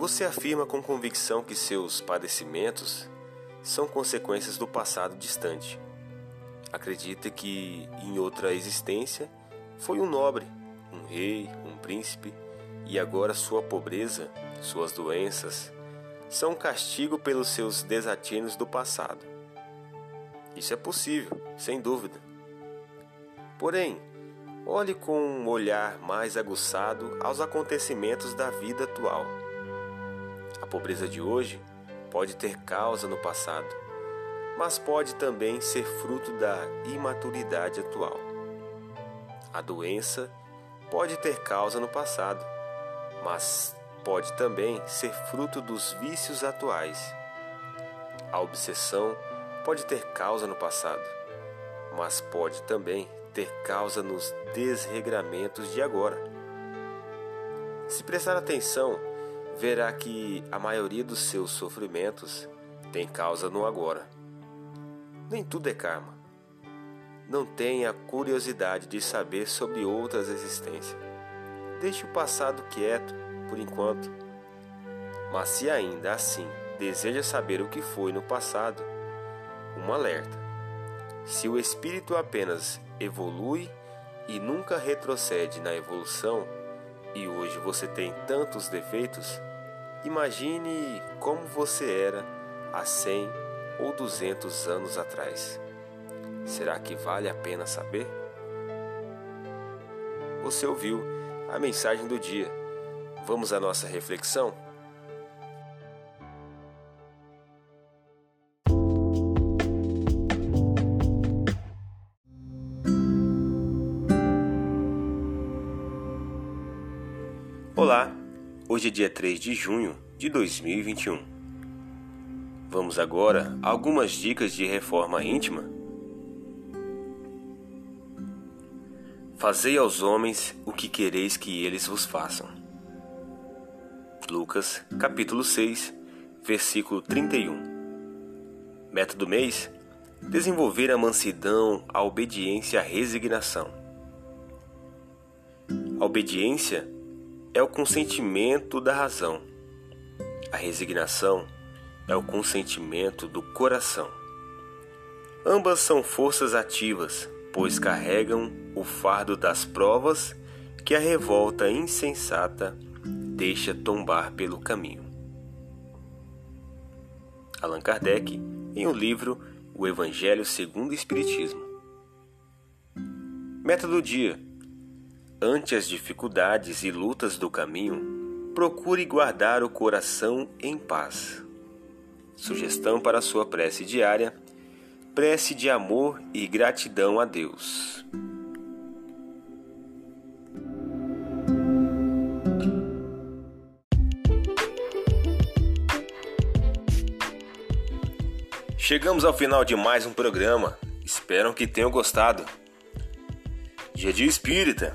Você afirma com convicção que seus padecimentos são consequências do passado distante. Acredita que em outra existência foi um nobre, um rei, um príncipe, e agora sua pobreza, suas doenças, são um castigo pelos seus desatinos do passado. Isso é possível, sem dúvida. Porém, olhe com um olhar mais aguçado aos acontecimentos da vida atual pobreza de hoje pode ter causa no passado, mas pode também ser fruto da imaturidade atual. A doença pode ter causa no passado, mas pode também ser fruto dos vícios atuais. A obsessão pode ter causa no passado, mas pode também ter causa nos desregramentos de agora. Se prestar atenção verá que a maioria dos seus sofrimentos tem causa no agora. Nem tudo é karma. Não tenha curiosidade de saber sobre outras existências. Deixe o passado quieto por enquanto. Mas se ainda assim deseja saber o que foi no passado, um alerta. Se o espírito apenas evolui e nunca retrocede na evolução, e hoje você tem tantos defeitos, Imagine como você era há 100 ou 200 anos atrás. Será que vale a pena saber? Você ouviu a mensagem do dia. Vamos à nossa reflexão? Olá! Hoje é dia 3 de junho de 2021. Vamos agora a algumas dicas de reforma íntima. Fazei aos homens o que quereis que eles vos façam. Lucas, capítulo 6, versículo 31. Meta do mês: desenvolver a mansidão, a obediência a resignação. A obediência é o consentimento da razão. A resignação é o consentimento do coração. Ambas são forças ativas, pois carregam o fardo das provas que a revolta insensata deixa tombar pelo caminho. Allan Kardec, em o um livro O Evangelho segundo o Espiritismo. Meta do dia Ante as dificuldades e lutas do caminho, procure guardar o coração em paz. Sugestão para sua prece diária: prece de amor e gratidão a Deus. Chegamos ao final de mais um programa. Espero que tenham gostado. Dia de Espírita